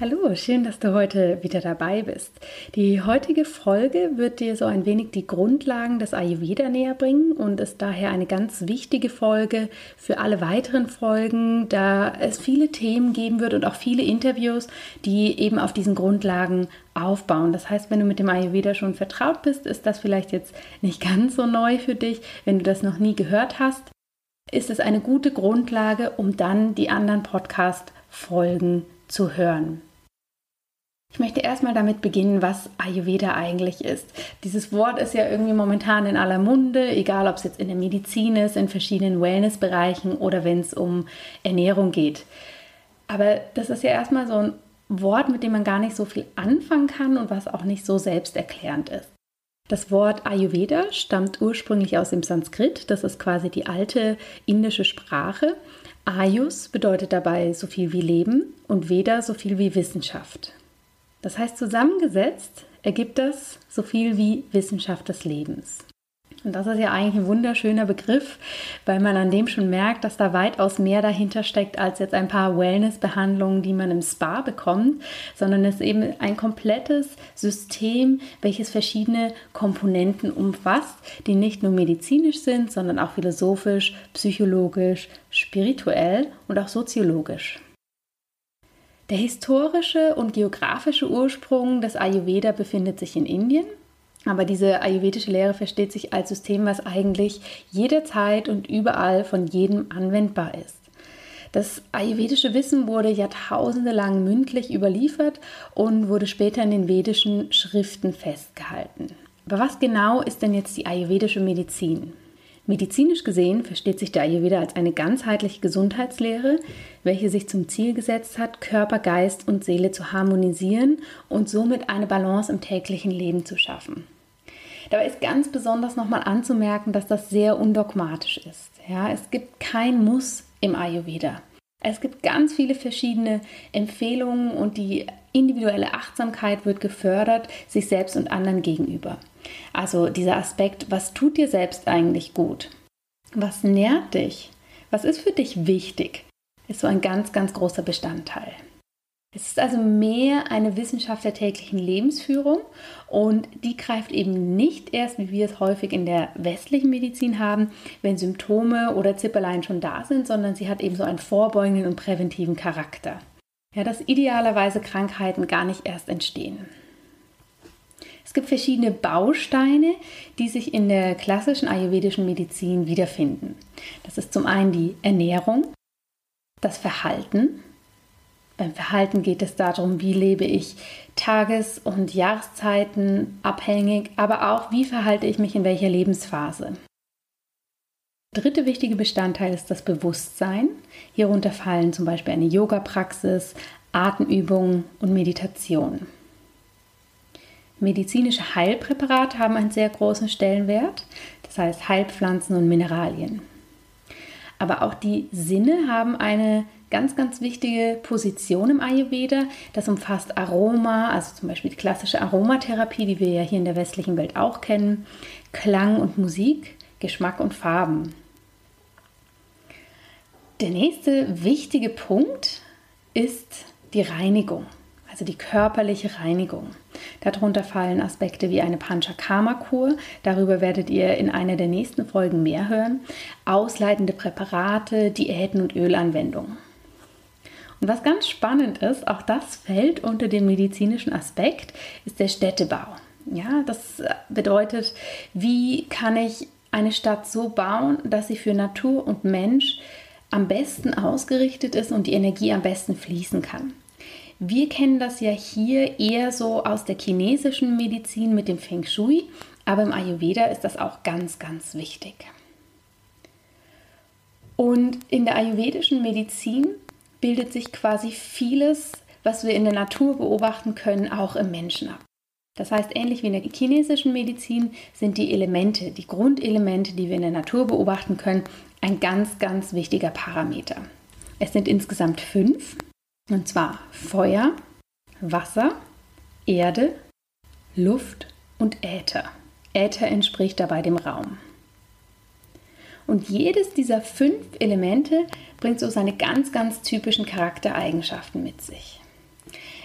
Hallo, schön, dass du heute wieder dabei bist. Die heutige Folge wird dir so ein wenig die Grundlagen des Ayurveda näher bringen und ist daher eine ganz wichtige Folge für alle weiteren Folgen, da es viele Themen geben wird und auch viele Interviews, die eben auf diesen Grundlagen aufbauen. Das heißt, wenn du mit dem Ayurveda schon vertraut bist, ist das vielleicht jetzt nicht ganz so neu für dich. Wenn du das noch nie gehört hast, ist es eine gute Grundlage, um dann die anderen Podcast-Folgen zu hören. Ich möchte erstmal damit beginnen, was Ayurveda eigentlich ist. Dieses Wort ist ja irgendwie momentan in aller Munde, egal ob es jetzt in der Medizin ist, in verschiedenen Wellnessbereichen oder wenn es um Ernährung geht. Aber das ist ja erstmal so ein Wort, mit dem man gar nicht so viel anfangen kann und was auch nicht so selbsterklärend ist. Das Wort Ayurveda stammt ursprünglich aus dem Sanskrit, das ist quasi die alte indische Sprache. Ayus bedeutet dabei so viel wie Leben und Veda so viel wie Wissenschaft. Das heißt, zusammengesetzt ergibt das so viel wie Wissenschaft des Lebens. Und das ist ja eigentlich ein wunderschöner Begriff, weil man an dem schon merkt, dass da weitaus mehr dahinter steckt als jetzt ein paar Wellness-Behandlungen, die man im Spa bekommt, sondern es ist eben ein komplettes System, welches verschiedene Komponenten umfasst, die nicht nur medizinisch sind, sondern auch philosophisch, psychologisch, spirituell und auch soziologisch. Der historische und geografische Ursprung des Ayurveda befindet sich in Indien. Aber diese ayurvedische Lehre versteht sich als System, was eigentlich jederzeit und überall von jedem anwendbar ist. Das ayurvedische Wissen wurde jahrtausende lang mündlich überliefert und wurde später in den vedischen Schriften festgehalten. Aber was genau ist denn jetzt die ayurvedische Medizin? Medizinisch gesehen versteht sich der Ayurveda als eine ganzheitliche Gesundheitslehre, welche sich zum Ziel gesetzt hat, Körper, Geist und Seele zu harmonisieren und somit eine Balance im täglichen Leben zu schaffen. Dabei ist ganz besonders nochmal anzumerken, dass das sehr undogmatisch ist. Ja, es gibt kein Muss im Ayurveda. Es gibt ganz viele verschiedene Empfehlungen und die individuelle Achtsamkeit wird gefördert, sich selbst und anderen gegenüber. Also dieser Aspekt, was tut dir selbst eigentlich gut? Was nährt dich? Was ist für dich wichtig? Ist so ein ganz, ganz großer Bestandteil. Es ist also mehr eine Wissenschaft der täglichen Lebensführung und die greift eben nicht erst, wie wir es häufig in der westlichen Medizin haben, wenn Symptome oder Zipperlein schon da sind, sondern sie hat eben so einen vorbeugenden und präventiven Charakter. Ja, dass idealerweise Krankheiten gar nicht erst entstehen. Es gibt verschiedene Bausteine, die sich in der klassischen ayurvedischen Medizin wiederfinden. Das ist zum einen die Ernährung, das Verhalten, Beim Verhalten geht es darum, wie lebe ich Tages- und Jahreszeiten abhängig, aber auch, wie verhalte ich mich in welcher Lebensphase. Dritte wichtige Bestandteil ist das Bewusstsein. Hierunter fallen zum Beispiel eine Yoga-Praxis, Atemübungen und Meditation. Medizinische Heilpräparate haben einen sehr großen Stellenwert, das heißt Heilpflanzen und Mineralien. Aber auch die Sinne haben eine ganz, ganz wichtige Position im Ayurveda. Das umfasst Aroma, also zum Beispiel die klassische Aromatherapie, die wir ja hier in der westlichen Welt auch kennen, Klang und Musik, Geschmack und Farben. Der nächste wichtige Punkt ist die Reinigung, also die körperliche Reinigung. Darunter fallen Aspekte wie eine Panchakarma-Kur, darüber werdet ihr in einer der nächsten Folgen mehr hören, ausleitende Präparate, Diäten und Ölanwendungen. Und was ganz spannend ist, auch das fällt unter den medizinischen Aspekt, ist der Städtebau. Ja, das bedeutet, wie kann ich eine Stadt so bauen, dass sie für Natur und Mensch am besten ausgerichtet ist und die Energie am besten fließen kann. Wir kennen das ja hier eher so aus der chinesischen Medizin mit dem Feng Shui, aber im Ayurveda ist das auch ganz, ganz wichtig. Und in der ayurvedischen Medizin bildet sich quasi vieles, was wir in der Natur beobachten können, auch im Menschen ab. Das heißt, ähnlich wie in der chinesischen Medizin sind die Elemente, die Grundelemente, die wir in der Natur beobachten können, ein ganz, ganz wichtiger Parameter. Es sind insgesamt fünf, und zwar Feuer, Wasser, Erde, Luft und Äther. Äther entspricht dabei dem Raum. Und jedes dieser fünf Elemente bringt so seine ganz, ganz typischen Charaktereigenschaften mit sich.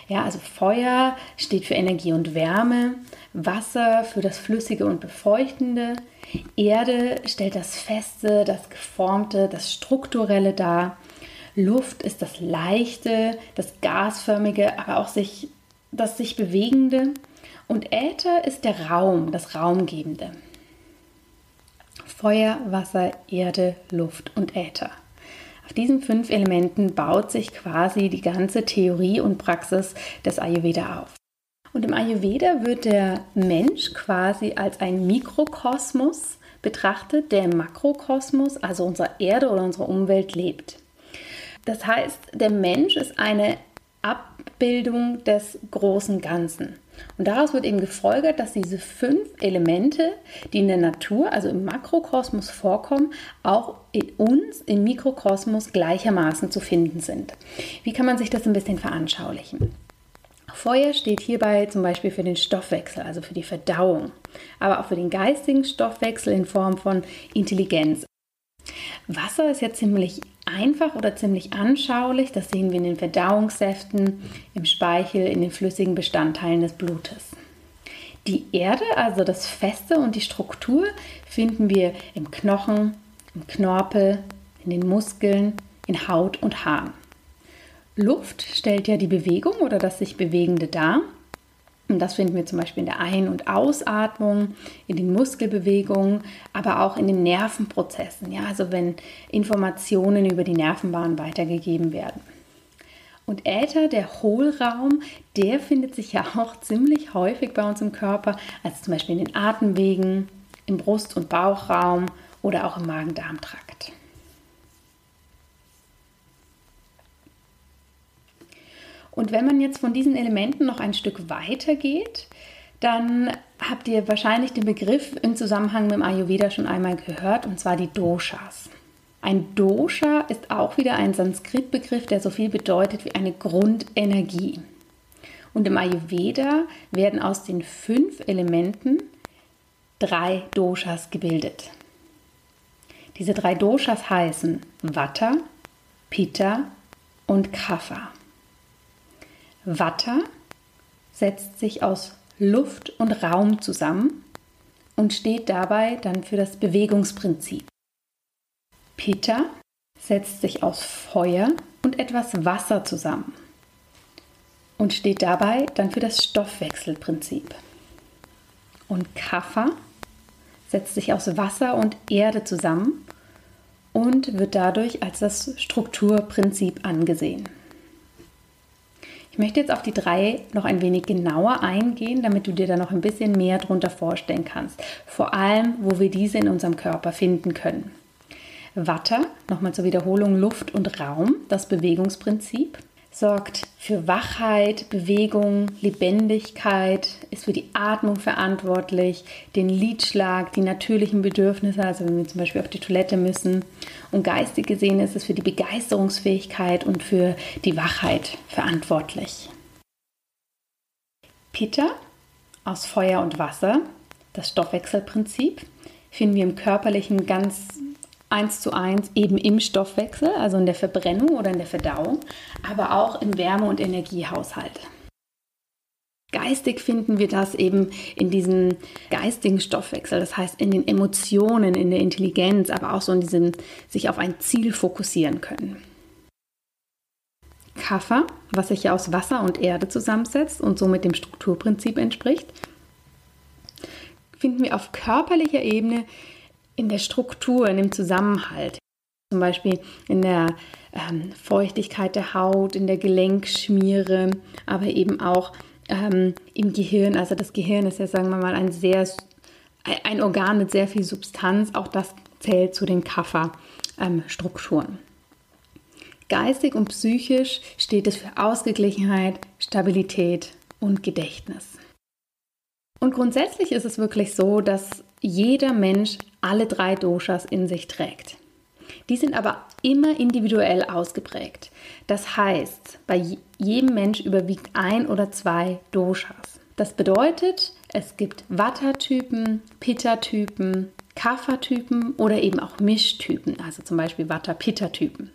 Ja, also Feuer steht für Energie und Wärme, Wasser für das Flüssige und Befeuchtende, Erde stellt das Feste, das Geformte, das Strukturelle dar, Luft ist das Leichte, das Gasförmige, aber auch sich, das sich Bewegende und Äther ist der Raum, das Raumgebende. Feuer, Wasser, Erde, Luft und Äther. Auf diesen fünf Elementen baut sich quasi die ganze Theorie und Praxis des Ayurveda auf. Und im Ayurveda wird der Mensch quasi als ein Mikrokosmos betrachtet, der im Makrokosmos, also unserer Erde oder unserer Umwelt, lebt. Das heißt, der Mensch ist eine Abbildung des großen Ganzen. Und daraus wird eben gefolgert, dass diese fünf Elemente, die in der Natur, also im Makrokosmos vorkommen, auch in uns im Mikrokosmos gleichermaßen zu finden sind. Wie kann man sich das ein bisschen veranschaulichen? Feuer steht hierbei zum Beispiel für den Stoffwechsel, also für die Verdauung, aber auch für den geistigen Stoffwechsel in Form von Intelligenz. Wasser ist ja ziemlich einfach oder ziemlich anschaulich. Das sehen wir in den Verdauungssäften, im Speichel, in den flüssigen Bestandteilen des Blutes. Die Erde, also das Feste und die Struktur, finden wir im Knochen, im Knorpel, in den Muskeln, in Haut und Haaren. Luft stellt ja die Bewegung oder das sich Bewegende dar. Und das finden wir zum Beispiel in der Ein- und Ausatmung, in den Muskelbewegungen, aber auch in den Nervenprozessen. Ja, also wenn Informationen über die Nervenbahn weitergegeben werden. Und Äther, der Hohlraum, der findet sich ja auch ziemlich häufig bei uns im Körper, also zum Beispiel in den Atemwegen, im Brust- und Bauchraum oder auch im Magen-Darm-Trakt. Und wenn man jetzt von diesen Elementen noch ein Stück weiter geht, dann habt ihr wahrscheinlich den Begriff im Zusammenhang mit dem Ayurveda schon einmal gehört, und zwar die Doshas. Ein Dosha ist auch wieder ein Sanskrit-Begriff, der so viel bedeutet wie eine Grundenergie. Und im Ayurveda werden aus den fünf Elementen drei Doshas gebildet. Diese drei Doshas heißen Vata, Pitta und Kapha. Watter setzt sich aus Luft und Raum zusammen und steht dabei dann für das Bewegungsprinzip. Pitta setzt sich aus Feuer und etwas Wasser zusammen und steht dabei dann für das Stoffwechselprinzip. Und Kapha setzt sich aus Wasser und Erde zusammen und wird dadurch als das Strukturprinzip angesehen. Ich möchte jetzt auf die drei noch ein wenig genauer eingehen, damit du dir da noch ein bisschen mehr drunter vorstellen kannst. Vor allem, wo wir diese in unserem Körper finden können. Watter, nochmal zur Wiederholung, Luft und Raum, das Bewegungsprinzip sorgt für Wachheit, Bewegung, Lebendigkeit, ist für die Atmung verantwortlich, den Lidschlag, die natürlichen Bedürfnisse, also wenn wir zum Beispiel auf die Toilette müssen. Und geistig gesehen ist es für die Begeisterungsfähigkeit und für die Wachheit verantwortlich. Pitta aus Feuer und Wasser, das Stoffwechselprinzip, finden wir im körperlichen ganz eins zu eins eben im Stoffwechsel, also in der Verbrennung oder in der Verdauung, aber auch im Wärme- und Energiehaushalt. Geistig finden wir das eben in diesem geistigen Stoffwechsel, das heißt in den Emotionen, in der Intelligenz, aber auch so in diesem sich auf ein Ziel fokussieren können. Kaffer, was sich ja aus Wasser und Erde zusammensetzt und somit dem Strukturprinzip entspricht, finden wir auf körperlicher Ebene in der Struktur, in dem Zusammenhalt. Zum Beispiel in der ähm, Feuchtigkeit der Haut, in der Gelenkschmiere, aber eben auch ähm, im Gehirn. Also das Gehirn ist ja, sagen wir mal, ein sehr ein Organ mit sehr viel Substanz. Auch das zählt zu den Kafferstrukturen. Geistig und psychisch steht es für Ausgeglichenheit, Stabilität und Gedächtnis. Und grundsätzlich ist es wirklich so, dass jeder Mensch alle drei Doshas in sich trägt. Die sind aber immer individuell ausgeprägt. Das heißt, bei jedem Mensch überwiegt ein oder zwei Doshas. Das bedeutet, es gibt Vata-Typen, Pitta-Typen, Kapha-Typen oder eben auch Mischtypen, also zum Beispiel Vata-Pitta-Typen.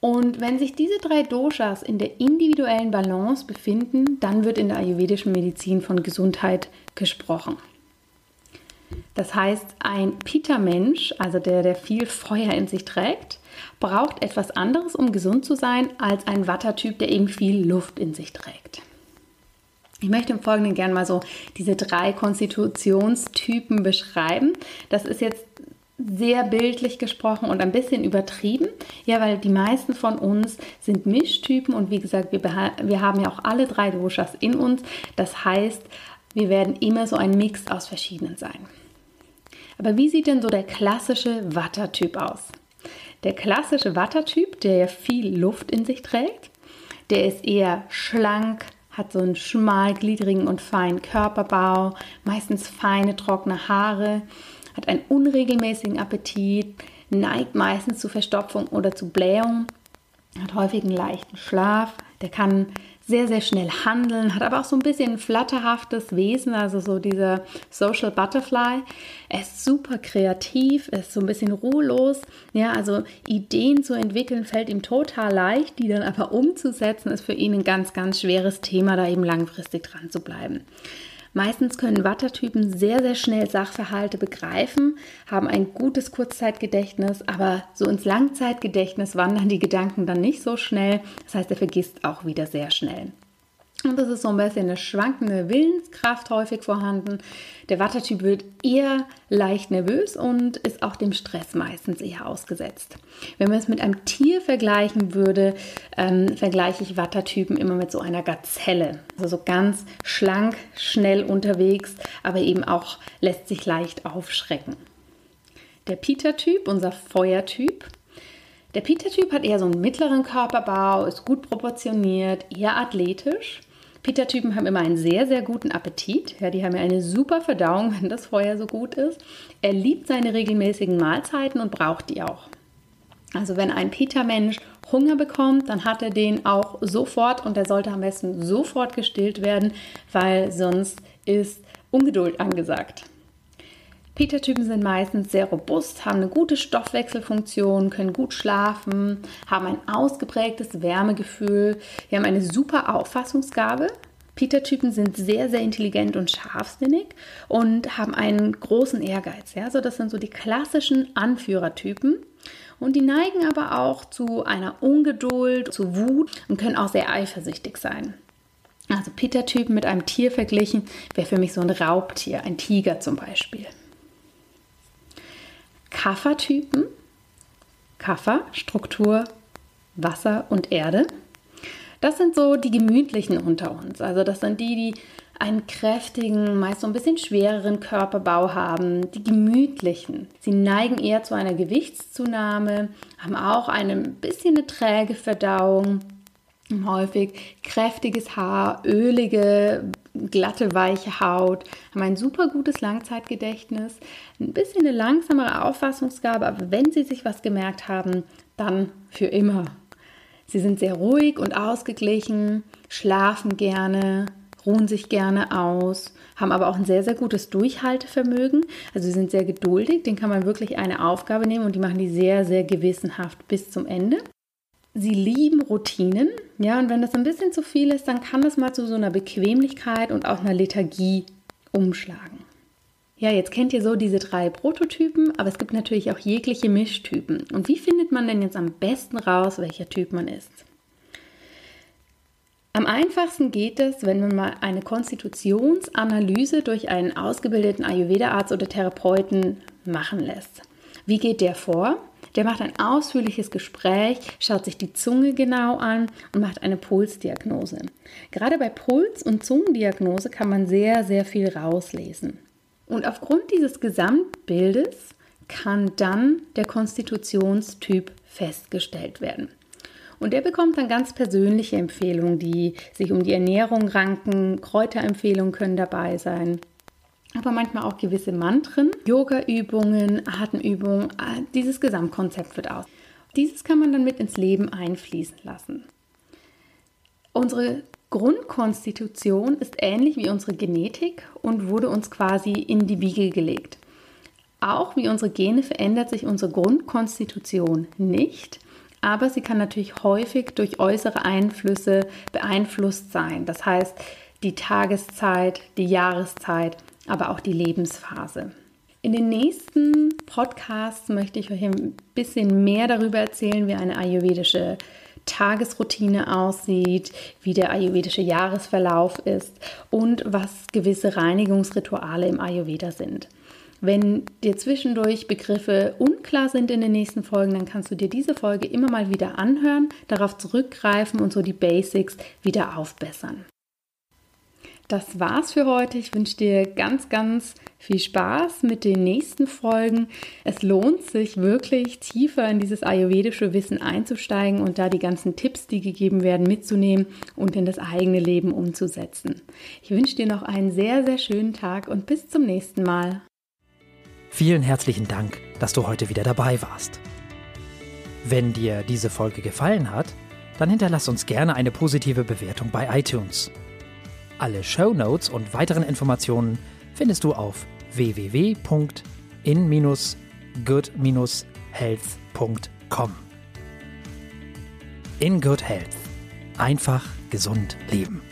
Und wenn sich diese drei Doshas in der individuellen Balance befinden, dann wird in der ayurvedischen Medizin von Gesundheit gesprochen. Das heißt, ein Pitta-Mensch, also der, der viel Feuer in sich trägt, braucht etwas anderes, um gesund zu sein, als ein Watter-Typ, der eben viel Luft in sich trägt. Ich möchte im Folgenden gerne mal so diese drei Konstitutionstypen beschreiben. Das ist jetzt sehr bildlich gesprochen und ein bisschen übertrieben. Ja, weil die meisten von uns sind Mischtypen und wie gesagt, wir, wir haben ja auch alle drei Doshas in uns. Das heißt, wir werden immer so ein Mix aus verschiedenen sein. Aber wie sieht denn so der klassische Wattertyp aus? Der klassische Wattertyp, der ja viel Luft in sich trägt, der ist eher schlank, hat so einen schmalgliedrigen und feinen Körperbau, meistens feine, trockene Haare, hat einen unregelmäßigen Appetit, neigt meistens zu Verstopfung oder zu Blähung, hat häufig einen leichten Schlaf, der kann sehr, sehr schnell handeln, hat aber auch so ein bisschen ein flatterhaftes Wesen, also so dieser Social Butterfly. Er ist super kreativ, ist so ein bisschen ruhelos. Ja, also Ideen zu entwickeln fällt ihm total leicht, die dann aber umzusetzen ist für ihn ein ganz, ganz schweres Thema, da eben langfristig dran zu bleiben. Meistens können Wattertypen sehr, sehr schnell Sachverhalte begreifen, haben ein gutes Kurzzeitgedächtnis, aber so ins Langzeitgedächtnis wandern die Gedanken dann nicht so schnell. Das heißt, er vergisst auch wieder sehr schnell. Und das ist so ein bisschen eine schwankende Willenskraft häufig vorhanden. Der Wattertyp wird eher leicht nervös und ist auch dem Stress meistens eher ausgesetzt. Wenn man es mit einem Tier vergleichen würde, ähm, vergleiche ich Wattertypen immer mit so einer Gazelle. Also so ganz schlank, schnell unterwegs, aber eben auch lässt sich leicht aufschrecken. Der Peter-Typ, unser Feuertyp, der Peter-Typ hat eher so einen mittleren Körperbau, ist gut proportioniert, eher athletisch Peter-Typen haben immer einen sehr, sehr guten Appetit. Ja, die haben ja eine super Verdauung, wenn das Feuer so gut ist. Er liebt seine regelmäßigen Mahlzeiten und braucht die auch. Also wenn ein Peter-Mensch Hunger bekommt, dann hat er den auch sofort und der sollte am besten sofort gestillt werden, weil sonst ist Ungeduld angesagt. Peter-Typen sind meistens sehr robust, haben eine gute Stoffwechselfunktion, können gut schlafen, haben ein ausgeprägtes Wärmegefühl, wir haben eine super Auffassungsgabe. Peter-Typen sind sehr, sehr intelligent und scharfsinnig und haben einen großen Ehrgeiz. Ja? So, das sind so die klassischen Anführertypen. Und die neigen aber auch zu einer Ungeduld, zu Wut und können auch sehr eifersüchtig sein. Also Peter-Typen mit einem Tier verglichen wäre für mich so ein Raubtier, ein Tiger zum Beispiel. Kaffertypen. Kaffer, Struktur, Wasser und Erde. Das sind so die gemütlichen unter uns. Also das sind die, die einen kräftigen, meist so ein bisschen schwereren Körperbau haben, die gemütlichen. Sie neigen eher zu einer Gewichtszunahme, haben auch ein bisschen eine träge Verdauung, häufig kräftiges Haar, ölige, glatte, weiche Haut, haben ein super gutes Langzeitgedächtnis, ein bisschen eine langsamere Auffassungsgabe, aber wenn sie sich was gemerkt haben, dann für immer. Sie sind sehr ruhig und ausgeglichen, schlafen gerne, ruhen sich gerne aus, haben aber auch ein sehr, sehr gutes Durchhaltevermögen. Also sie sind sehr geduldig, den kann man wirklich eine Aufgabe nehmen und die machen die sehr, sehr gewissenhaft bis zum Ende. Sie lieben Routinen, ja, und wenn das ein bisschen zu viel ist, dann kann das mal zu so einer Bequemlichkeit und auch einer Lethargie umschlagen. Ja, jetzt kennt ihr so diese drei Prototypen, aber es gibt natürlich auch jegliche Mischtypen. Und wie findet man denn jetzt am besten raus, welcher Typ man ist? Am einfachsten geht es, wenn man mal eine Konstitutionsanalyse durch einen ausgebildeten Ayurveda-Arzt oder Therapeuten machen lässt. Wie geht der vor? Der macht ein ausführliches Gespräch, schaut sich die Zunge genau an und macht eine Pulsdiagnose. Gerade bei Puls- und Zungendiagnose kann man sehr, sehr viel rauslesen. Und aufgrund dieses Gesamtbildes kann dann der Konstitutionstyp festgestellt werden. Und er bekommt dann ganz persönliche Empfehlungen, die sich um die Ernährung ranken. Kräuterempfehlungen können dabei sein. Aber manchmal auch gewisse Mantren, Yoga-Übungen, Atemübungen. Ah, dieses Gesamtkonzept wird aus. Dieses kann man dann mit ins Leben einfließen lassen. Unsere Grundkonstitution ist ähnlich wie unsere Genetik und wurde uns quasi in die Wiege gelegt. Auch wie unsere Gene verändert sich unsere Grundkonstitution nicht aber sie kann natürlich häufig durch äußere Einflüsse beeinflusst sein. Das heißt, die Tageszeit, die Jahreszeit, aber auch die Lebensphase. In den nächsten Podcasts möchte ich euch ein bisschen mehr darüber erzählen, wie eine ayurvedische Tagesroutine aussieht, wie der ayurvedische Jahresverlauf ist und was gewisse Reinigungsrituale im Ayurveda sind. Wenn dir zwischendurch Begriffe unklar sind in den nächsten Folgen, dann kannst du dir diese Folge immer mal wieder anhören, darauf zurückgreifen und so die Basics wieder aufbessern. Das war's für heute. Ich wünsche dir ganz, ganz viel Spaß mit den nächsten Folgen. Es lohnt sich wirklich tiefer in dieses ayurvedische Wissen einzusteigen und da die ganzen Tipps, die gegeben werden, mitzunehmen und in das eigene Leben umzusetzen. Ich wünsche dir noch einen sehr, sehr schönen Tag und bis zum nächsten Mal. Vielen herzlichen Dank, dass du heute wieder dabei warst. Wenn dir diese Folge gefallen hat, dann hinterlass uns gerne eine positive Bewertung bei iTunes. Alle Show Notes und weiteren Informationen findest du auf www.in-good-health.com. In Good Health. Einfach gesund leben.